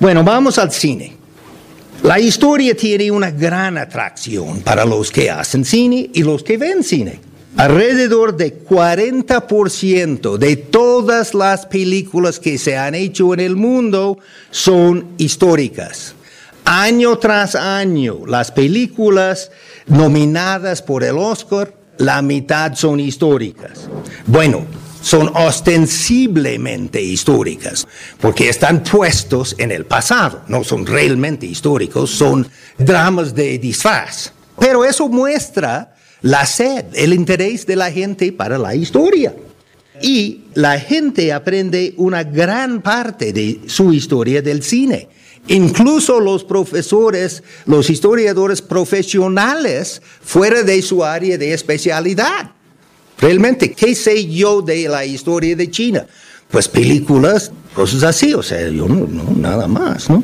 Bueno, vamos al cine. La historia tiene una gran atracción para los que hacen cine y los que ven cine. Alrededor de 40% de todas las películas que se han hecho en el mundo son históricas. Año tras año, las películas nominadas por el Oscar, la mitad son históricas. Bueno, son ostensiblemente históricas, porque están puestos en el pasado, no son realmente históricos, son dramas de disfraz. Pero eso muestra la sed, el interés de la gente para la historia. Y la gente aprende una gran parte de su historia del cine. Incluso los profesores, los historiadores profesionales fuera de su área de especialidad. Realmente, ¿qué sé yo de la historia de China? Pues películas, cosas así, o sea, yo no, no nada más, ¿no?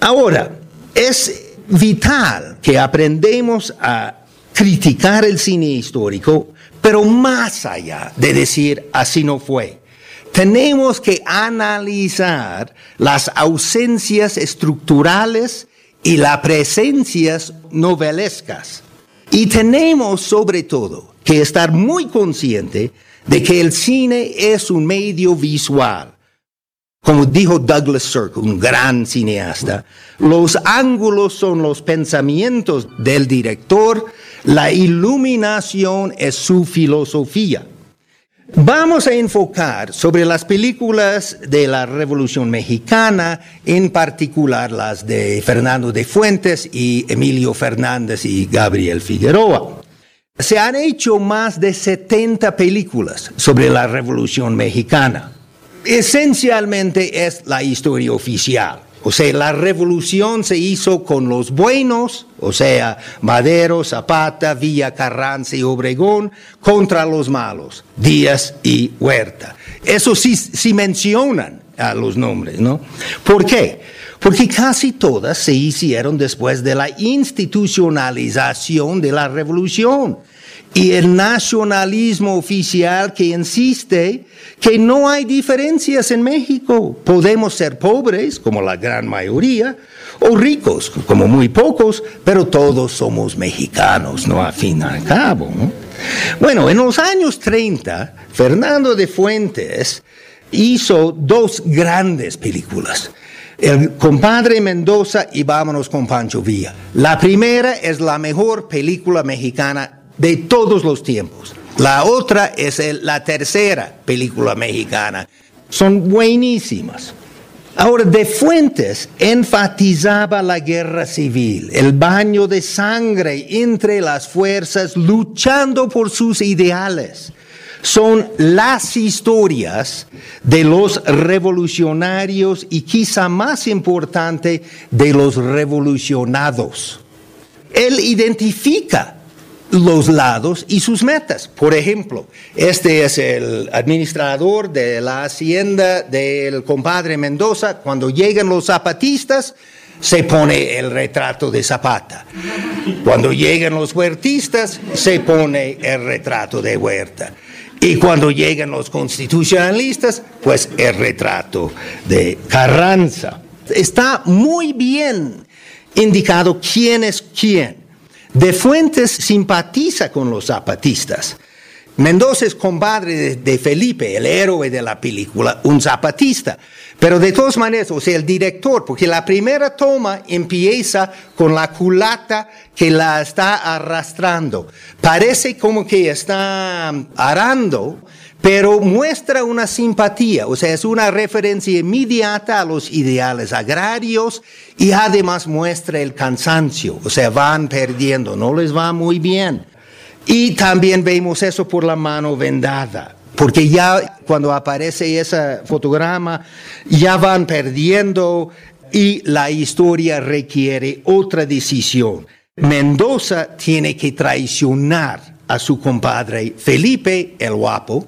Ahora, es vital que aprendamos a criticar el cine histórico, pero más allá de decir así no fue. Tenemos que analizar las ausencias estructurales y las presencias novelescas. Y tenemos sobre todo que estar muy consciente de que el cine es un medio visual. Como dijo Douglas Sirk, un gran cineasta, los ángulos son los pensamientos del director, la iluminación es su filosofía. Vamos a enfocar sobre las películas de la Revolución Mexicana, en particular las de Fernando de Fuentes y Emilio Fernández y Gabriel Figueroa. Se han hecho más de 70 películas sobre la Revolución Mexicana. Esencialmente es la historia oficial. O sea, la revolución se hizo con los buenos, o sea, Madero, Zapata, Villa Carranza y Obregón, contra los malos, Díaz y Huerta. Eso sí, sí mencionan a los nombres, ¿no? ¿Por qué? Porque casi todas se hicieron después de la institucionalización de la revolución y el nacionalismo oficial que insiste que no hay diferencias en México. Podemos ser pobres, como la gran mayoría, o ricos, como muy pocos, pero todos somos mexicanos, ¿no? A fin y al cabo, Bueno, en los años 30, Fernando de Fuentes hizo dos grandes películas. El compadre Mendoza y Vámonos con Pancho Villa. La primera es la mejor película mexicana de todos los tiempos. La otra es la tercera película mexicana. Son buenísimas. Ahora, De Fuentes enfatizaba la guerra civil, el baño de sangre entre las fuerzas luchando por sus ideales son las historias de los revolucionarios y quizá más importante, de los revolucionados. Él identifica los lados y sus metas. Por ejemplo, este es el administrador de la hacienda del compadre Mendoza. Cuando llegan los zapatistas, se pone el retrato de Zapata. Cuando llegan los huertistas, se pone el retrato de Huerta. Y cuando llegan los constitucionalistas, pues el retrato de Carranza. Está muy bien indicado quién es quién. De Fuentes simpatiza con los zapatistas. Mendoza es compadre de, Felipe, el héroe de la película, un zapatista. Pero de todas maneras, o sea, el director, porque la primera toma empieza con la culata que la está arrastrando. Parece como que está arando, pero muestra una simpatía, o sea, es una referencia inmediata a los ideales agrarios y además muestra el cansancio, o sea, van perdiendo, no les va muy bien. Y también vemos eso por la mano vendada, porque ya cuando aparece ese fotograma, ya van perdiendo y la historia requiere otra decisión. Mendoza tiene que traicionar a su compadre Felipe el guapo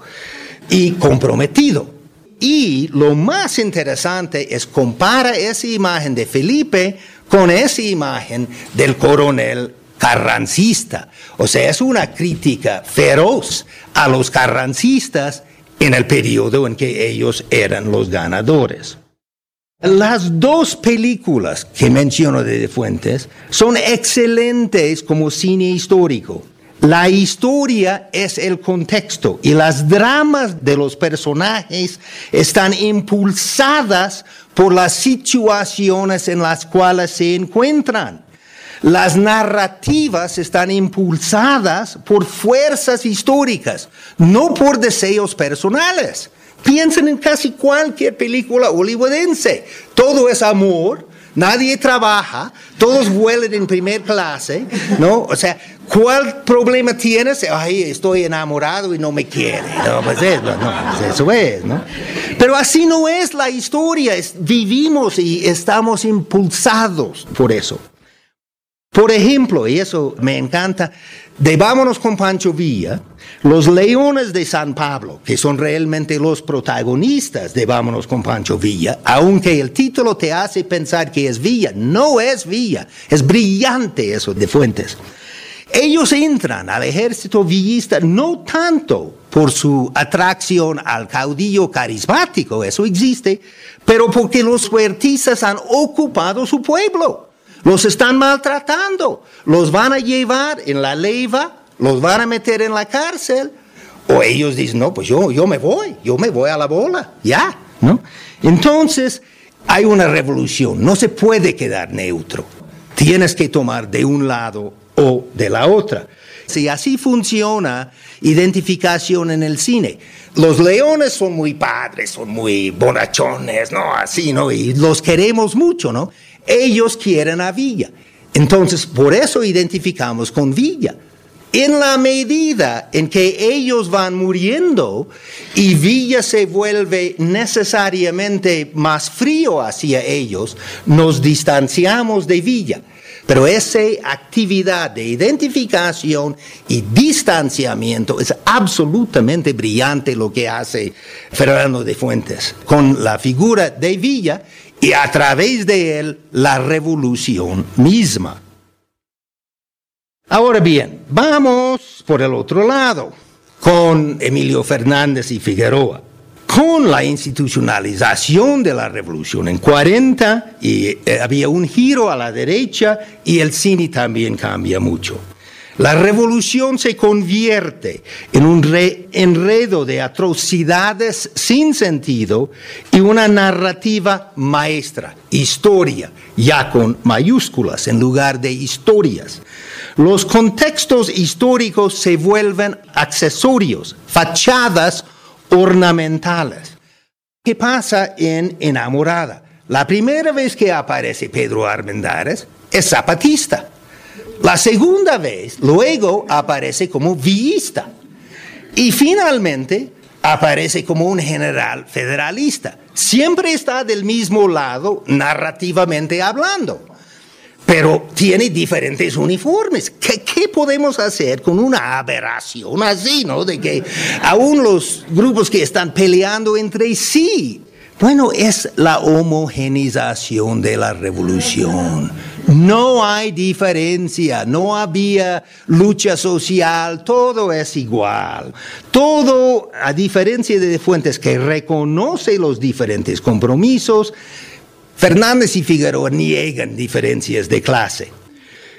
y comprometido. Y lo más interesante es compara esa imagen de Felipe con esa imagen del coronel carrancista. O sea, es una crítica feroz a los carrancistas en el periodo en que ellos eran los ganadores. Las dos películas que menciono de Fuentes son excelentes como cine histórico. La historia es el contexto y las dramas de los personajes están impulsadas por las situaciones en las cuales se encuentran. Las narrativas están impulsadas por fuerzas históricas, no por deseos personales. Piensen en casi cualquier película hollywoodense. Todo es amor, nadie trabaja, todos vuelan en primer clase, ¿no? O sea, ¿cuál problema tienes? Ay, estoy enamorado y no me quiere. No, pues eso, no, pues eso es, ¿no? Pero así no es la historia, vivimos y estamos impulsados por eso. Por ejemplo, y eso me encanta, de Vámonos con Pancho Villa, los leones de San Pablo, que son realmente los protagonistas de Vámonos con Pancho Villa, aunque el título te hace pensar que es Villa, no es Villa, es brillante eso de Fuentes. Ellos entran al ejército villista no tanto por su atracción al caudillo carismático, eso existe, pero porque los fuertistas han ocupado su pueblo. Los están maltratando, los van a llevar en la leiva, los van a meter en la cárcel. O ellos dicen, no, pues yo, yo me voy, yo me voy a la bola, ya, ¿no? Entonces, hay una revolución, no se puede quedar neutro. Tienes que tomar de un lado o de la otra. Si así funciona identificación en el cine. Los leones son muy padres, son muy bonachones, ¿no? Así, ¿no? Y los queremos mucho, ¿no? Ellos quieren a Villa. Entonces, por eso identificamos con Villa. En la medida en que ellos van muriendo y Villa se vuelve necesariamente más frío hacia ellos, nos distanciamos de Villa. Pero esa actividad de identificación y distanciamiento es absolutamente brillante lo que hace Fernando de Fuentes con la figura de Villa y a través de él la revolución misma. Ahora bien, vamos por el otro lado con Emilio Fernández y Figueroa. Con la institucionalización de la revolución en 40 y eh, había un giro a la derecha y el cine también cambia mucho. La revolución se convierte en un enredo de atrocidades sin sentido y una narrativa maestra, historia, ya con mayúsculas en lugar de historias. Los contextos históricos se vuelven accesorios, fachadas ornamentales. ¿Qué pasa en Enamorada? La primera vez que aparece Pedro Armendáriz es zapatista la segunda vez, luego aparece como villista. Y finalmente aparece como un general federalista. Siempre está del mismo lado narrativamente hablando, pero tiene diferentes uniformes. ¿Qué, ¿Qué, podemos hacer con una aberración así, no? De que aún los grupos que están peleando entre sí, bueno, es la homogenización de la revolución no hay diferencia, no había lucha social, todo es igual. Todo, a diferencia de Fuentes que reconoce los diferentes compromisos, Fernández y Figueroa niegan diferencias de clase.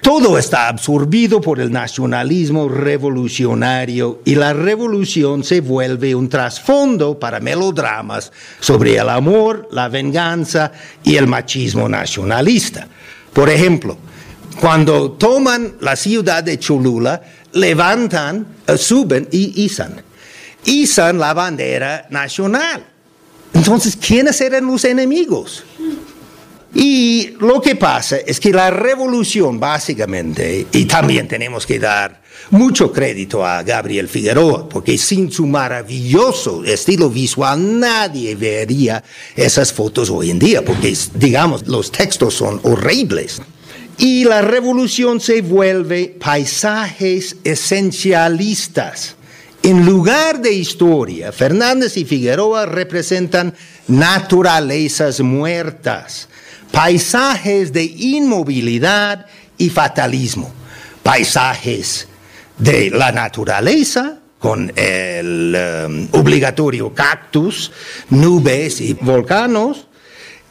Todo está absorbido por el nacionalismo revolucionario y la revolución se vuelve un trasfondo para melodramas sobre el amor, la venganza y el machismo nacionalista. Por ejemplo, cuando toman la ciudad de Cholula, levantan, eh, suben y izan. Izan la bandera nacional. Entonces, ¿quiénes eran los enemigos? Y lo que pasa es que la revolución, básicamente, y también tenemos que dar mucho crédito a Gabriel Figueroa, porque sin su maravilloso estilo visual nadie vería esas fotos hoy en día, porque digamos, los textos son horribles. Y la revolución se vuelve paisajes esencialistas. En lugar de historia, Fernández y Figueroa representan naturalezas muertas, paisajes de inmovilidad y fatalismo, paisajes de la naturaleza, con el um, obligatorio cactus, nubes y volcanos,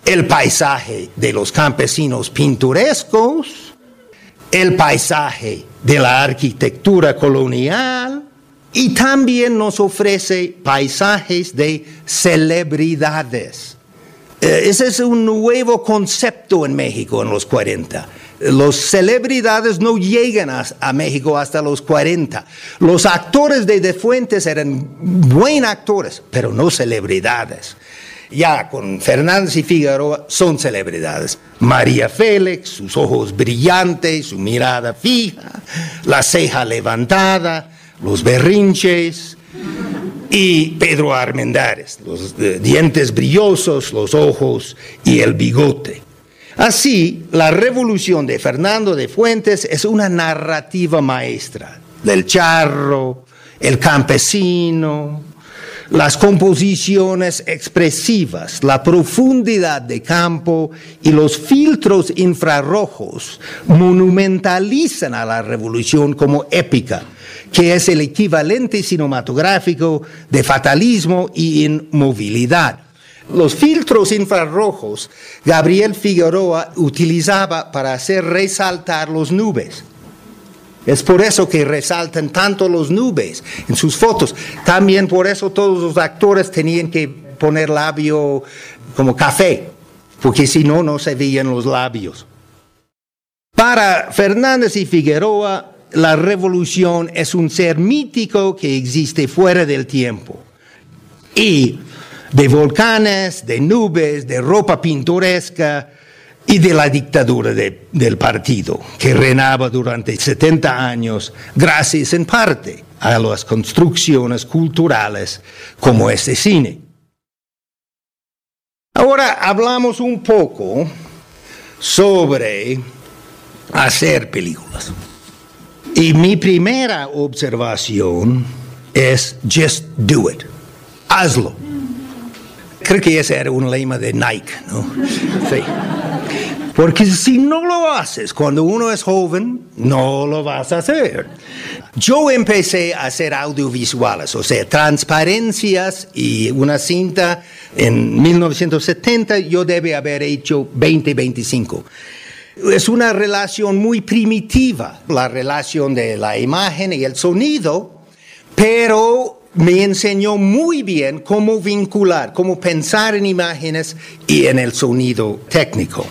el paisaje de los campesinos pintorescos, el paisaje de la arquitectura colonial y también nos ofrece paisajes de celebridades. Eh, ese es un nuevo concepto en México en los 40. Los celebridades no llegan a, México hasta los 40. Los actores de De Fuentes eran buenos actores, pero no celebridades. Ya con Fernández y Figueroa son celebridades. María Félix, sus ojos brillantes, su mirada fija, la ceja levantada, los berrinches, y Pedro Armendáriz, los eh, dientes brillosos, los ojos y el bigote. Así, la revolución de Fernando de Fuentes es una narrativa maestra del charro, el campesino, las composiciones expresivas, la profundidad de campo y los filtros infrarrojos monumentalizan a la revolución como épica, que es el equivalente cinematográfico de fatalismo y inmovilidad. Los filtros infrarrojos Gabriel Figueroa utilizaba para hacer resaltar las nubes. Es por eso que resaltan tanto las nubes en sus fotos. También por eso todos los actores tenían que poner labio como café, porque si no, no se veían los labios. Para Fernández y Figueroa, la revolución es un ser mítico que existe fuera del tiempo. Y de volcanes, de nubes, de ropa pintoresca, y de la dictadura del partido, que reinaba durante 70 años, gracias en parte a las construcciones culturales como este cine. Ahora hablamos un poco sobre hacer películas. Y mi primera observación es just do it. Hazlo. Creo que ese era un lema de Nike, ¿no? Sí. Porque si no lo haces cuando uno es joven, no lo vas a hacer. Yo empecé a hacer audiovisuales, o sea, transparencias y una cinta en 1970, yo debe haber hecho 20, 25. Es una relación muy primitiva, la relación de la imagen y el sonido, pero me enseñó muy bien cómo vincular, cómo pensar en imágenes y en el sonido técnico.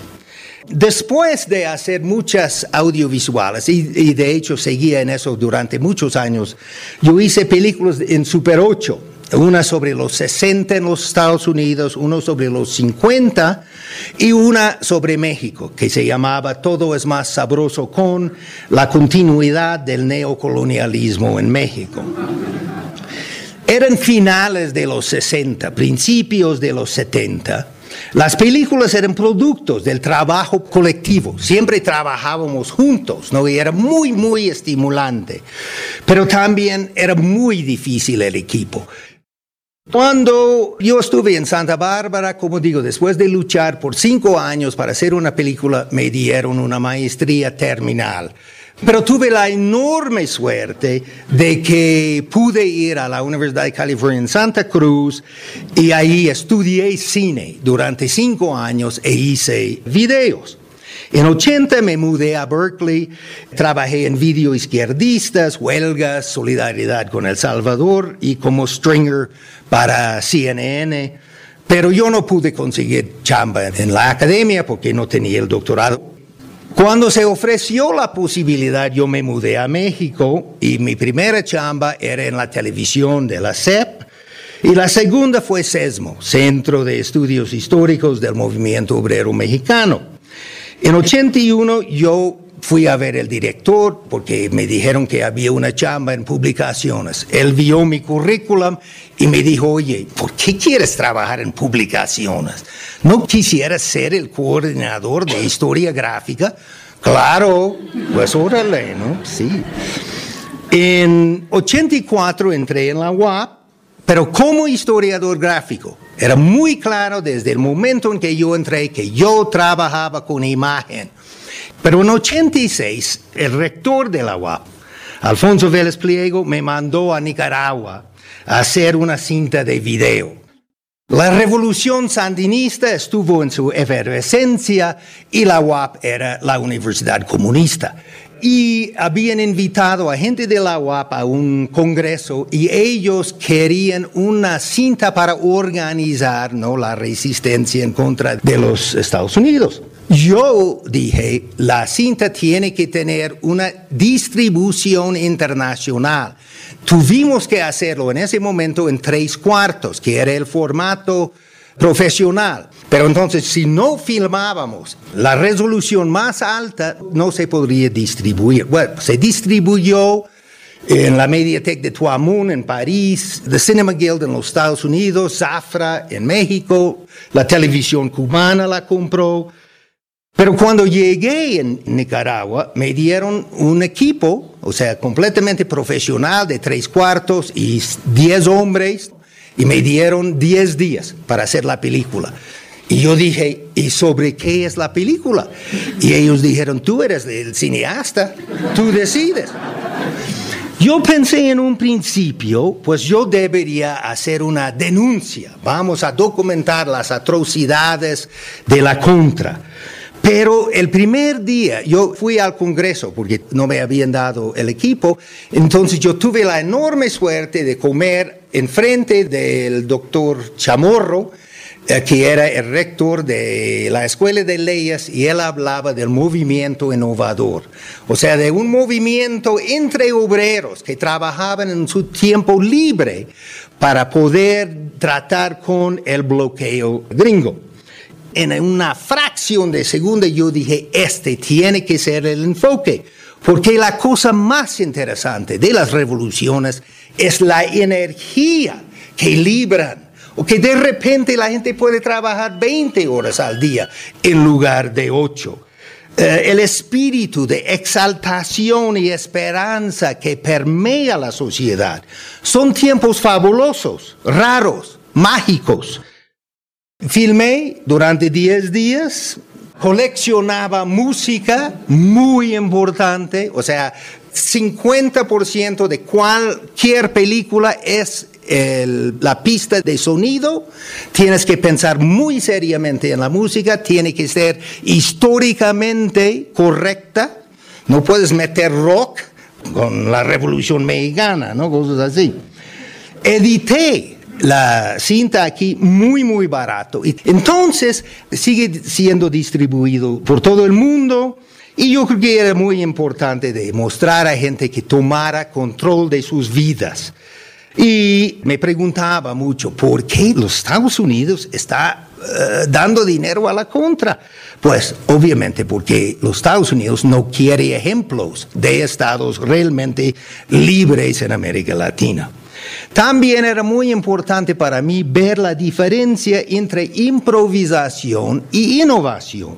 Después de hacer muchas audiovisuales, y, de hecho seguía en eso durante muchos años, yo hice películas en Super 8, una sobre los 60 en los Estados Unidos, una sobre los 50 y una sobre México, que se llamaba Todo es más sabroso con la continuidad del neocolonialismo en México. Eran finales de los 60, principios de los 70 las películas eran productos del trabajo colectivo, siempre trabajábamos juntos, ¿no? Y era muy, muy estimulante, pero también era muy difícil el equipo. Cuando yo estuve en Santa Bárbara, como digo, después de luchar por cinco años para hacer una película, me dieron una maestría terminal. Pero tuve la enorme suerte de que pude ir a la Universidad de California en Santa Cruz y ahí estudié cine durante cinco años e hice videos. En 80 me mudé a Berkeley, trabajé en video izquierdistas, huelgas, solidaridad con El Salvador y como stringer para CNN. Pero yo no pude conseguir chamba en la academia porque no tenía el doctorado. Cuando se ofreció la posibilidad, yo me mudé a México y mi primera chamba era en la televisión de la CEP y la segunda fue CESMO, Centro de Estudios Históricos del Movimiento Obrero Mexicano. En 81 yo fui a ver el director porque me dijeron que había una chamba en publicaciones. Él vio mi currículum y me dijo, oye, ¿por qué quieres trabajar en publicaciones? ¿No quisieras ser el coordinador de historia gráfica? Claro, pues órale, ¿no? Sí. En 84 entré en la UAP, pero como historiador gráfico. Era muy claro desde el momento en que yo entré que yo trabajaba con imagen pero en 86, el rector de la UAP, Alfonso Vélez Pliego, me mandó a Nicaragua a hacer una cinta de video. La revolución sandinista estuvo en su efervescencia y la UAP era la universidad comunista. Y habían invitado a gente de la UAP a un congreso y ellos querían una cinta para organizar ¿no? la resistencia en contra de los Estados Unidos. Yo dije, la cinta tiene que tener una distribución internacional. Tuvimos que hacerlo en ese momento en tres cuartos, que era el formato profesional. Pero entonces, si no filmábamos la resolución más alta, no se podría distribuir. Bueno, se distribuyó en la Mediatek de Tuamun en París, The Cinema Guild en los Estados Unidos, Zafra en México, la televisión cubana la compró. Pero cuando llegué en Nicaragua, me dieron un equipo, o sea, completamente profesional, de tres cuartos y diez hombres, y me dieron diez días para hacer la película. Y yo dije, ¿y sobre qué es la película? Y ellos dijeron, tú eres el cineasta, tú decides. Yo pensé en un principio, pues yo debería hacer una denuncia, vamos a documentar las atrocidades de la contra. Pero el primer día yo fui al Congreso porque no me habían dado el equipo, entonces yo tuve la enorme suerte de comer enfrente del doctor Chamorro, eh, que era el rector de la Escuela de Leyes, y él hablaba del movimiento innovador, o sea, de un movimiento entre obreros que trabajaban en su tiempo libre para poder tratar con el bloqueo gringo en una fracción de segundo yo dije, este tiene que ser el enfoque, porque la cosa más interesante de las revoluciones es la energía que libran, o que de repente la gente puede trabajar 20 horas al día en lugar de 8. Eh, el espíritu de exaltación y esperanza que permea la sociedad. Son tiempos fabulosos, raros, mágicos. Filmé durante 10 días, coleccionaba música muy importante, o sea, 50% de cualquier película es la pista de sonido, tienes que pensar muy seriamente en la música, tiene que ser históricamente correcta, no puedes meter rock con la revolución mexicana, ¿no? Cosas así. Edité la cinta aquí muy, muy barato. Entonces sigue siendo distribuido por todo el mundo. Y yo creo que era muy importante demostrar a gente que tomara control de sus vidas. Y me preguntaba mucho, ¿por qué los Estados Unidos está eh, dando dinero a la contra? Pues obviamente porque los Estados Unidos no quiere ejemplos de estados realmente libres en América Latina. También era muy importante para mí ver la diferencia entre improvisación y innovación.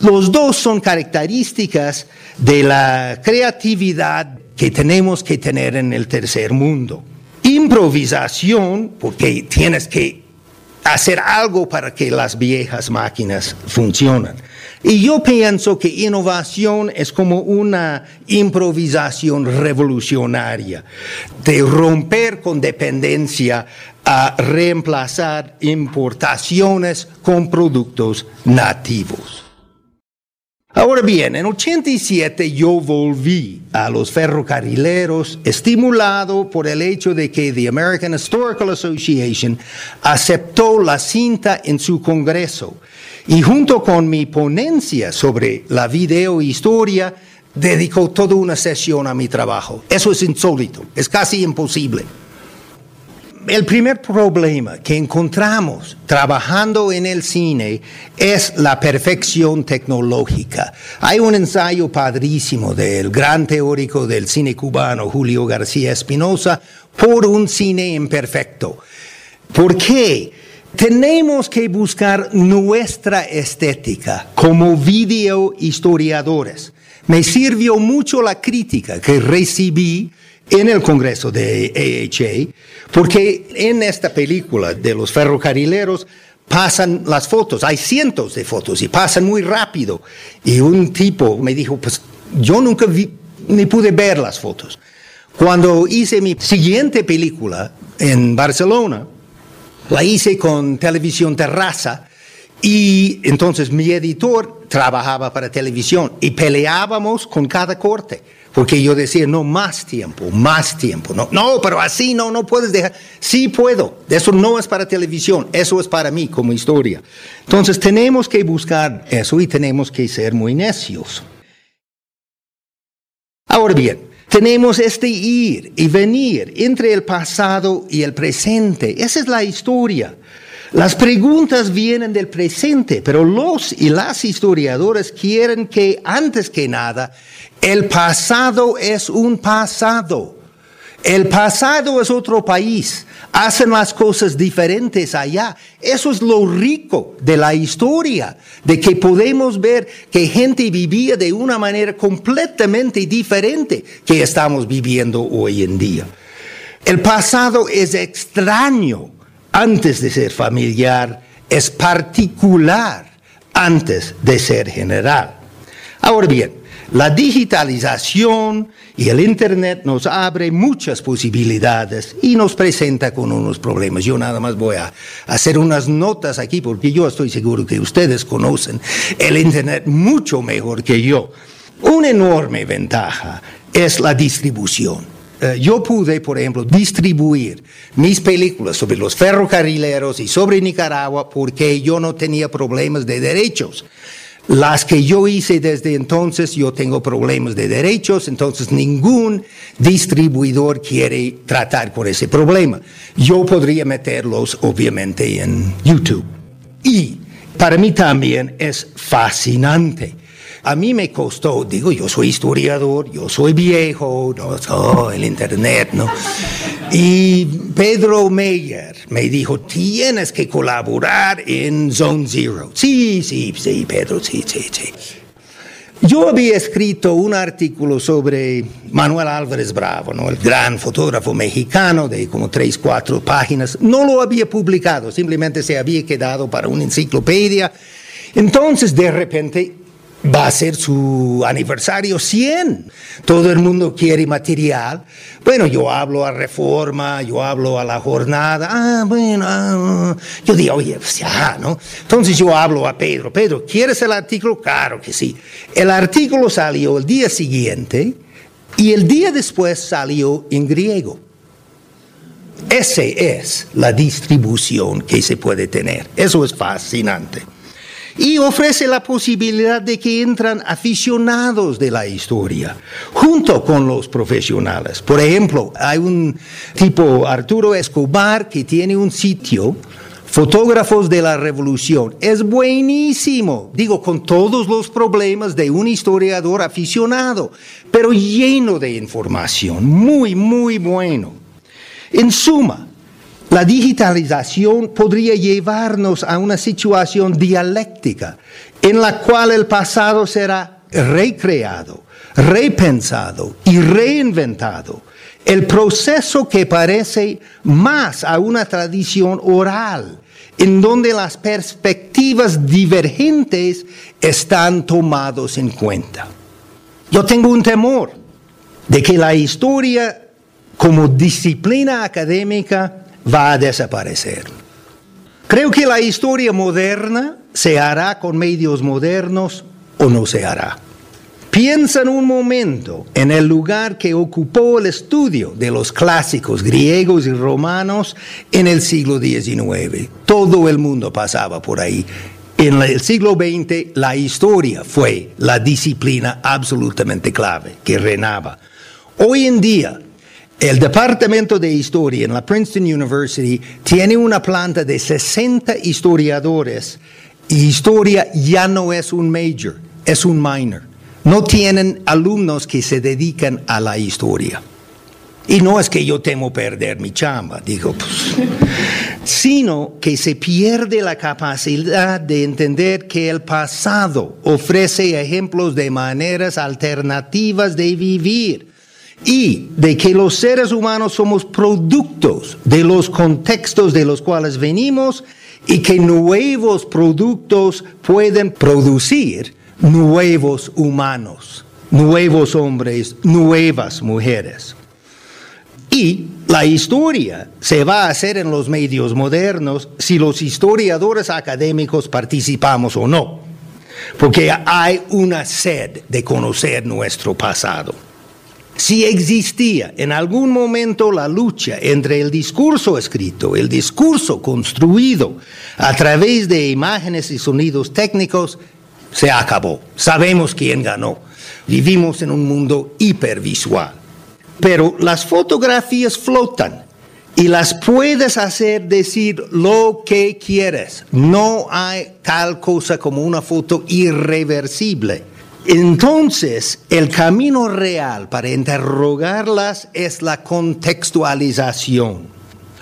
Los dos son características de la creatividad que tenemos que tener en el tercer mundo. Improvisación, porque tienes que hacer algo para que las viejas máquinas funcionen. Y yo pienso que innovación es como una improvisación revolucionaria, de romper con dependencia a reemplazar importaciones con productos nativos. Ahora bien, en 87 yo volví a los ferrocarrileros estimulado por el hecho de que the American Historical Association aceptó la cinta en su congreso y junto con mi ponencia sobre la videohistoria dedicó toda una sesión a mi trabajo. Eso es insólito, es casi imposible el primer problema que encontramos trabajando en el cine es la perfección tecnológica. Hay un ensayo padrísimo del gran teórico del cine cubano, Julio García Espinosa, por un cine imperfecto. ¿Por qué? Tenemos que buscar nuestra estética como video historiadores. Me sirvió mucho la crítica que recibí en el Congreso de AHA, porque en esta película de los ferrocarrileros pasan las fotos, hay cientos de fotos y pasan muy rápido. Y un tipo me dijo, pues yo nunca vi, ni pude ver las fotos. Cuando hice mi siguiente película en Barcelona, La hice con televisión terraza y entonces mi editor trabajaba para televisión y peleábamos con cada corte. Porque yo decía, no, más tiempo, más tiempo. No, no, pero así no, no puedes dejar. Sí puedo. Eso no es para televisión, eso es para mí como historia. Entonces tenemos que buscar eso y tenemos que ser muy necios. Ahora bien, tenemos este ir y venir entre el pasado y el presente. Esa es la historia. Las preguntas vienen del presente, pero los y las historiadores quieren que, antes que nada, el pasado es un pasado. El pasado es otro país. Hacen las cosas diferentes allá. Eso es lo rico de la historia, de que podemos ver que gente vivía de una manera completamente diferente que estamos viviendo hoy en día. El pasado es extraño antes de ser familiar, es particular antes de ser general. Ahora bien, la digitalización y el Internet nos abre muchas posibilidades y nos presenta con unos problemas. Yo nada más voy a hacer unas notas aquí porque yo estoy seguro que ustedes conocen el Internet mucho mejor que yo. Una enorme ventaja es la distribución. Eh, yo pude, por ejemplo, distribuir mis películas sobre los ferrocarrileros y sobre Nicaragua porque yo no tenía problemas de derechos. Las que yo hice desde entonces, yo tengo problemas de derechos, entonces ningún distribuidor quiere tratar con ese problema. Yo podría meterlos, obviamente, en YouTube. Y para mí también es fascinante. A mí me costó, digo, yo soy historiador, yo soy viejo, no, el Internet, ¿no? Y Pedro Meyer me dijo, tienes que colaborar en Zone Zero. Sí, sí, sí, Pedro, sí, sí, sí. Yo había escrito un artículo sobre Manuel Álvarez Bravo, ¿no? el gran fotógrafo mexicano de como tres, cuatro páginas. No lo había publicado, simplemente se había quedado para una enciclopedia. Entonces, de repente, va a ser su aniversario 100. Todo el mundo quiere material. Bueno, yo hablo a Reforma, yo hablo a la jornada. Ah, bueno, ah, yo digo, oye, pues ya, ¿no? Entonces yo hablo a Pedro. Pedro, ¿quieres el artículo? Claro que sí. El artículo salió el día siguiente y el día después salió en griego. Esa es la distribución que se puede tener. Eso es fascinante y ofrece la posibilidad de que entran aficionados de la historia, junto con los profesionales. Por ejemplo, hay un tipo, Arturo Escobar, que tiene un sitio, Fotógrafos de la Revolución. Es buenísimo, digo, con todos los problemas de un historiador aficionado, pero lleno de información, muy, muy bueno. En suma, la digitalización podría llevarnos a una situación dialéctica en la cual el pasado será recreado, repensado y reinventado. El proceso que parece más a una tradición oral, en donde las perspectivas divergentes están tomados en cuenta. Yo tengo un temor de que la historia como disciplina académica va a desaparecer. Creo que la historia moderna se hará con medios modernos o no se hará. Piensa en un momento en el lugar que ocupó el estudio de los clásicos griegos y romanos en el siglo XIX. Todo el mundo pasaba por ahí. En el siglo XX la historia fue la disciplina absolutamente clave que reinaba. Hoy en día el Departamento de Historia en la Princeton University tiene una planta de 60 historiadores y historia ya no es un major, es un minor. No tienen alumnos que se dedican a la historia. Y no es que yo temo perder mi chamba, digo, pues, sino que se pierde la capacidad de entender que el pasado ofrece ejemplos de maneras alternativas de vivir y de que los seres humanos somos productos de los contextos de los cuales venimos y que nuevos productos pueden producir nuevos humanos, nuevos hombres, nuevas mujeres. Y la historia se va a hacer en los medios modernos si los historiadores académicos participamos o no, porque hay una sed de conocer nuestro pasado. Si existía en algún momento la lucha entre el discurso escrito, el discurso construido a través de imágenes y sonidos técnicos, se acabó. Sabemos quién ganó. Vivimos en un mundo hipervisual. Pero las fotografías flotan y las puedes hacer decir lo que quieres. No hay tal cosa como una foto irreversible. Entonces, el camino real para interrogarlas es la contextualización.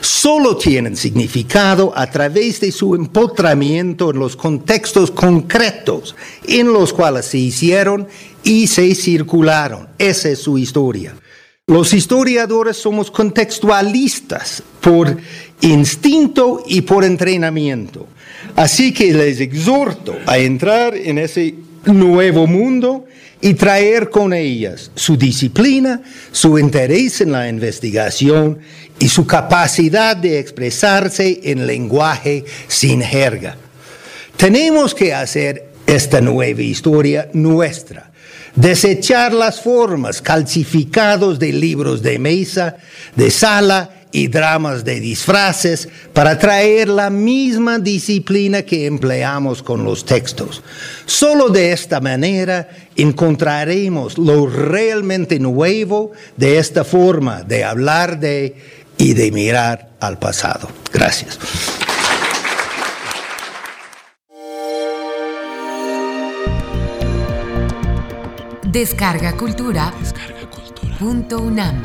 Solo tienen significado a través de su empotramiento en los contextos concretos en los cuales se hicieron y se circularon. Esa es su historia. Los historiadores somos contextualistas por instinto y por entrenamiento. Así que les exhorto a entrar en ese nuevo mundo y traer con ellas su disciplina, su interés en la investigación y su capacidad de expresarse en lenguaje sin jerga. Tenemos que hacer esta nueva historia nuestra, desechar las formas calcificados de libros de mesa, de sala y dramas de disfraces para traer la misma disciplina que empleamos con los textos. Solo de esta manera encontraremos lo realmente nuevo de esta forma de hablar de y de mirar al pasado. Gracias. Descarga Cultura. Descarga cultura. Punto UNAM.